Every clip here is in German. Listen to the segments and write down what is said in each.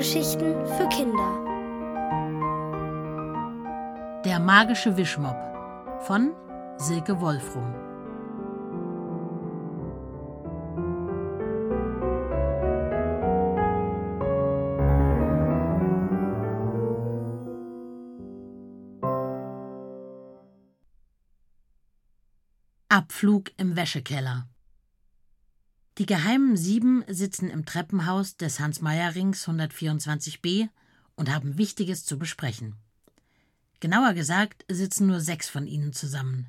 Hörgeschichten für Kinder. Der magische Wischmopp von Silke Wolfrum. Abflug im Wäschekeller. Die geheimen Sieben sitzen im Treppenhaus des Hans-Meyer-Rings 124b und haben Wichtiges zu besprechen. Genauer gesagt sitzen nur sechs von ihnen zusammen.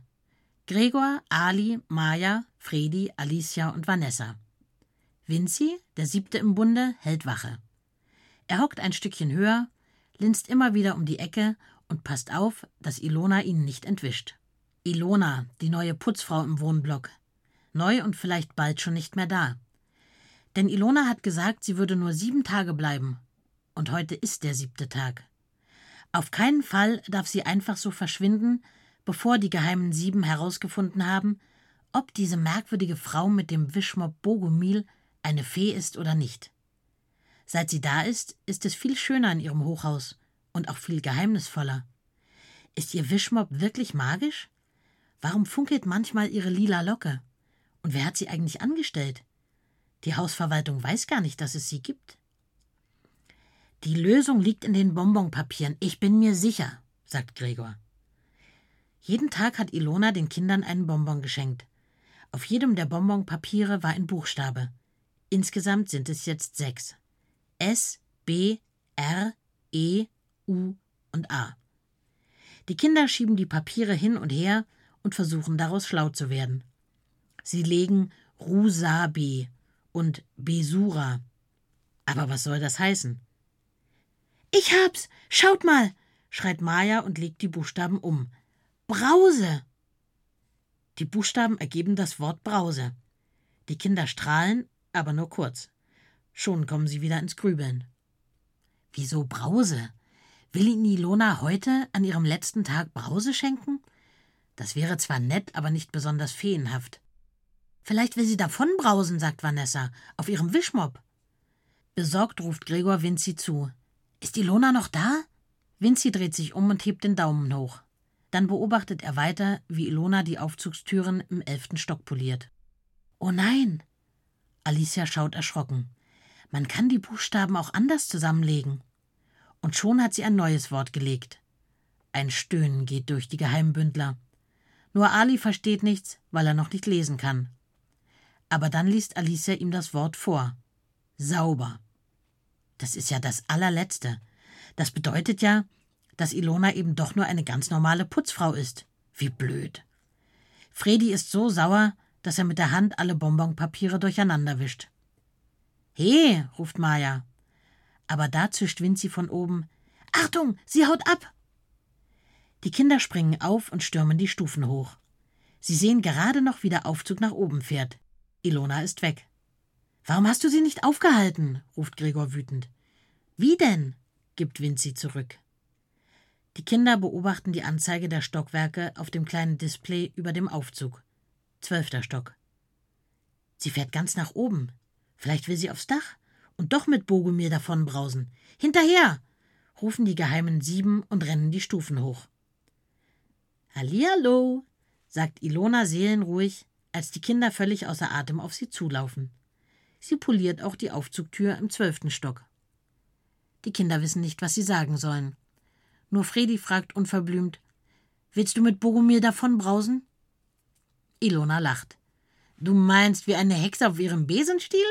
Gregor, Ali, Maja, Fredi, Alicia und Vanessa. Vinci, der siebte im Bunde, hält Wache. Er hockt ein Stückchen höher, linst immer wieder um die Ecke und passt auf, dass Ilona ihn nicht entwischt. Ilona, die neue Putzfrau im Wohnblock, neu und vielleicht bald schon nicht mehr da. Denn Ilona hat gesagt, sie würde nur sieben Tage bleiben. Und heute ist der siebte Tag. Auf keinen Fall darf sie einfach so verschwinden, bevor die geheimen Sieben herausgefunden haben, ob diese merkwürdige Frau mit dem Wischmob Bogomil eine Fee ist oder nicht. Seit sie da ist, ist es viel schöner in ihrem Hochhaus und auch viel geheimnisvoller. Ist ihr Wischmob wirklich magisch? Warum funkelt manchmal ihre lila Locke? Und wer hat sie eigentlich angestellt? Die Hausverwaltung weiß gar nicht, dass es sie gibt. Die Lösung liegt in den Bonbonpapieren, ich bin mir sicher, sagt Gregor. Jeden Tag hat Ilona den Kindern einen Bonbon geschenkt. Auf jedem der Bonbonpapiere war ein Buchstabe. Insgesamt sind es jetzt sechs. S, B, R, E, U und A. Die Kinder schieben die Papiere hin und her und versuchen daraus schlau zu werden. Sie legen Rusabe und Besura. Aber was soll das heißen? Ich hab's! Schaut mal! schreit Maja und legt die Buchstaben um. Brause! Die Buchstaben ergeben das Wort Brause. Die Kinder strahlen, aber nur kurz. Schon kommen sie wieder ins Grübeln. Wieso Brause? Will Ihnen Ilona heute an ihrem letzten Tag Brause schenken? Das wäre zwar nett, aber nicht besonders feenhaft. Vielleicht will sie davonbrausen, sagt Vanessa, auf ihrem Wischmob. Besorgt ruft Gregor Vinci zu. Ist Ilona noch da? Vinci dreht sich um und hebt den Daumen hoch. Dann beobachtet er weiter, wie Ilona die Aufzugstüren im elften Stock poliert. Oh nein! Alicia schaut erschrocken. Man kann die Buchstaben auch anders zusammenlegen. Und schon hat sie ein neues Wort gelegt. Ein Stöhnen geht durch die Geheimbündler. Nur Ali versteht nichts, weil er noch nicht lesen kann. Aber dann liest Alicia ihm das Wort vor. Sauber. Das ist ja das allerletzte. Das bedeutet ja, dass Ilona eben doch nur eine ganz normale Putzfrau ist. Wie blöd. Fredi ist so sauer, dass er mit der Hand alle Bonbonpapiere durcheinander wischt. He, ruft Maja. Aber da zischt Vinzi von oben. Achtung, sie haut ab! Die Kinder springen auf und stürmen die Stufen hoch. Sie sehen gerade noch, wie der Aufzug nach oben fährt. Ilona ist weg. Warum hast du sie nicht aufgehalten? ruft Gregor wütend. Wie denn? gibt Vinzi zurück. Die Kinder beobachten die Anzeige der Stockwerke auf dem kleinen Display über dem Aufzug. Zwölfter Stock. Sie fährt ganz nach oben. Vielleicht will sie aufs Dach und doch mit Bogomir davonbrausen. Hinterher! rufen die geheimen Sieben und rennen die Stufen hoch. Hallihallo, sagt Ilona seelenruhig als die Kinder völlig außer Atem auf sie zulaufen. Sie poliert auch die Aufzugtür im zwölften Stock. Die Kinder wissen nicht, was sie sagen sollen. Nur Fredi fragt unverblümt: Willst du mit Bogomir davonbrausen? Ilona lacht. Du meinst wie eine Hexe auf ihrem Besenstiel?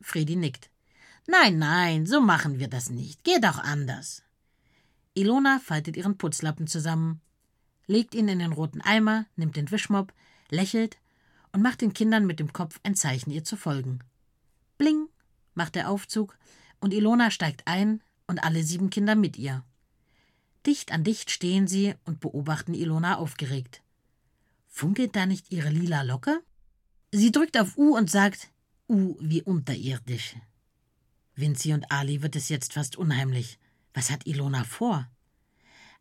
Fredi nickt. Nein, nein, so machen wir das nicht. Geht auch anders. Ilona faltet ihren Putzlappen zusammen, legt ihn in den roten Eimer, nimmt den Wischmopp, lächelt und macht den Kindern mit dem Kopf ein Zeichen, ihr zu folgen. Bling macht der Aufzug und Ilona steigt ein und alle sieben Kinder mit ihr. Dicht an dicht stehen sie und beobachten Ilona aufgeregt. Funkelt da nicht ihre lila Locke? Sie drückt auf U und sagt U wie unterirdisch. Vinci und Ali wird es jetzt fast unheimlich. Was hat Ilona vor?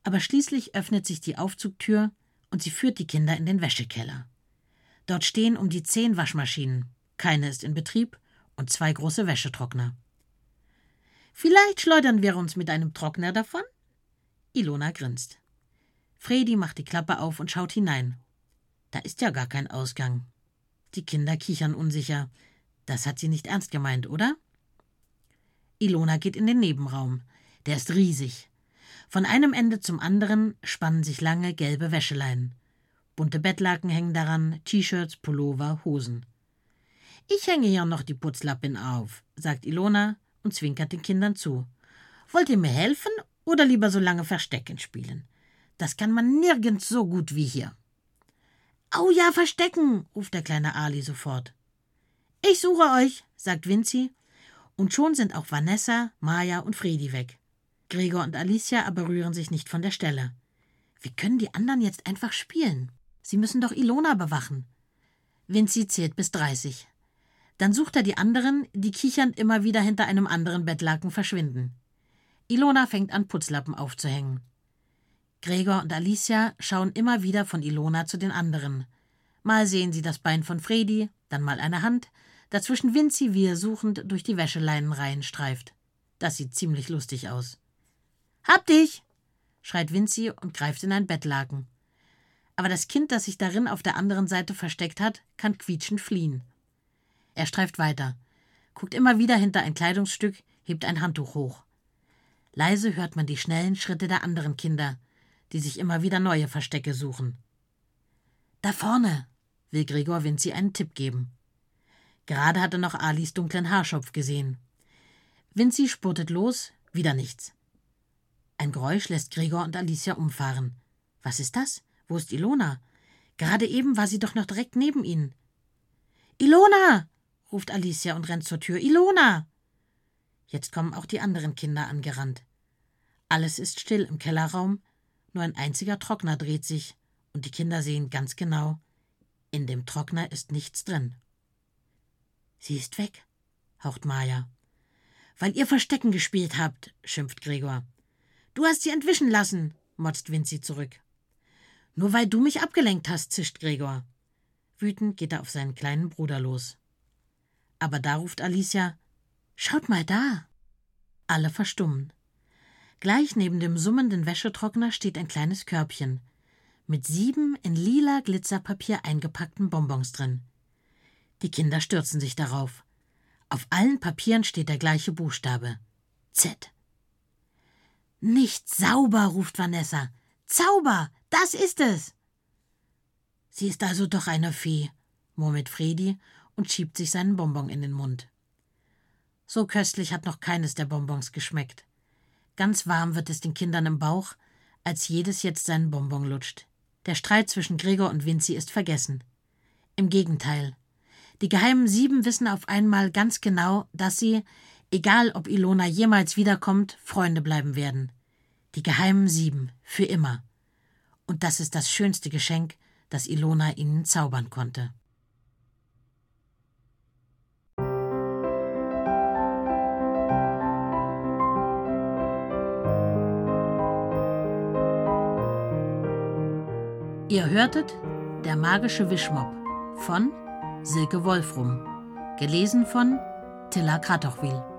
Aber schließlich öffnet sich die Aufzugtür und sie führt die Kinder in den Wäschekeller. Dort stehen um die zehn Waschmaschinen. Keine ist in Betrieb und zwei große Wäschetrockner. Vielleicht schleudern wir uns mit einem Trockner davon? Ilona grinst. Fredi macht die Klappe auf und schaut hinein. Da ist ja gar kein Ausgang. Die Kinder kichern unsicher. Das hat sie nicht ernst gemeint, oder? Ilona geht in den Nebenraum. Der ist riesig. Von einem Ende zum anderen spannen sich lange gelbe Wäscheleinen. Bunte Bettlaken hängen daran, T-Shirts, Pullover, Hosen. Ich hänge hier noch die Putzlappin auf, sagt Ilona und zwinkert den Kindern zu. Wollt ihr mir helfen oder lieber so lange Verstecken spielen? Das kann man nirgends so gut wie hier. Au ja, verstecken, ruft der kleine Ali sofort. Ich suche euch, sagt Vinci, und schon sind auch Vanessa, Maya und Fredi weg. Gregor und Alicia aber rühren sich nicht von der Stelle. Wie können die anderen jetzt einfach spielen? Sie müssen doch Ilona bewachen. Vinci zählt bis dreißig. Dann sucht er die anderen, die kichernd immer wieder hinter einem anderen Bettlaken verschwinden. Ilona fängt an, Putzlappen aufzuhängen. Gregor und Alicia schauen immer wieder von Ilona zu den anderen. Mal sehen sie das Bein von Fredi, dann mal eine Hand, dazwischen Vinci, wie er suchend durch die Wäscheleinenreihen streift. Das sieht ziemlich lustig aus. Hab dich! schreit Vinci und greift in ein Bettlaken. Aber das Kind, das sich darin auf der anderen Seite versteckt hat, kann quietschend fliehen. Er streift weiter, guckt immer wieder hinter ein Kleidungsstück, hebt ein Handtuch hoch. Leise hört man die schnellen Schritte der anderen Kinder, die sich immer wieder neue Verstecke suchen. Da vorne, will Gregor Vinci einen Tipp geben. Gerade hat er noch Alis dunklen Haarschopf gesehen. Vinci spurtet los, wieder nichts. Ein Geräusch lässt Gregor und Alicia umfahren. Was ist das? Wo ist Ilona? Gerade eben war sie doch noch direkt neben ihnen. Ilona! ruft Alicia und rennt zur Tür. Ilona! Jetzt kommen auch die anderen Kinder angerannt. Alles ist still im Kellerraum, nur ein einziger Trockner dreht sich, und die Kinder sehen ganz genau, in dem Trockner ist nichts drin. Sie ist weg, haucht Maja. Weil ihr Verstecken gespielt habt, schimpft Gregor. Du hast sie entwischen lassen, motzt Vinci zurück. Nur weil du mich abgelenkt hast, zischt Gregor. Wütend geht er auf seinen kleinen Bruder los. Aber da ruft Alicia: Schaut mal da! Alle verstummen. Gleich neben dem summenden Wäschetrockner steht ein kleines Körbchen mit sieben in lila Glitzerpapier eingepackten Bonbons drin. Die Kinder stürzen sich darauf. Auf allen Papieren steht der gleiche Buchstabe Z. Nicht sauber, ruft Vanessa. Zauber, das ist es. Sie ist also doch eine Fee, murmelt Fredi und schiebt sich seinen Bonbon in den Mund. So köstlich hat noch keines der Bonbons geschmeckt. Ganz warm wird es den Kindern im Bauch, als jedes jetzt seinen Bonbon lutscht. Der Streit zwischen Gregor und Vinci ist vergessen. Im Gegenteil. Die geheimen Sieben wissen auf einmal ganz genau, dass sie, egal ob Ilona jemals wiederkommt, Freunde bleiben werden. Die geheimen Sieben, für immer. Und das ist das schönste Geschenk, das Ilona ihnen zaubern konnte. Ihr hörtet Der magische Wischmopp von Silke Wolfrum, gelesen von Tilla Kratochwil.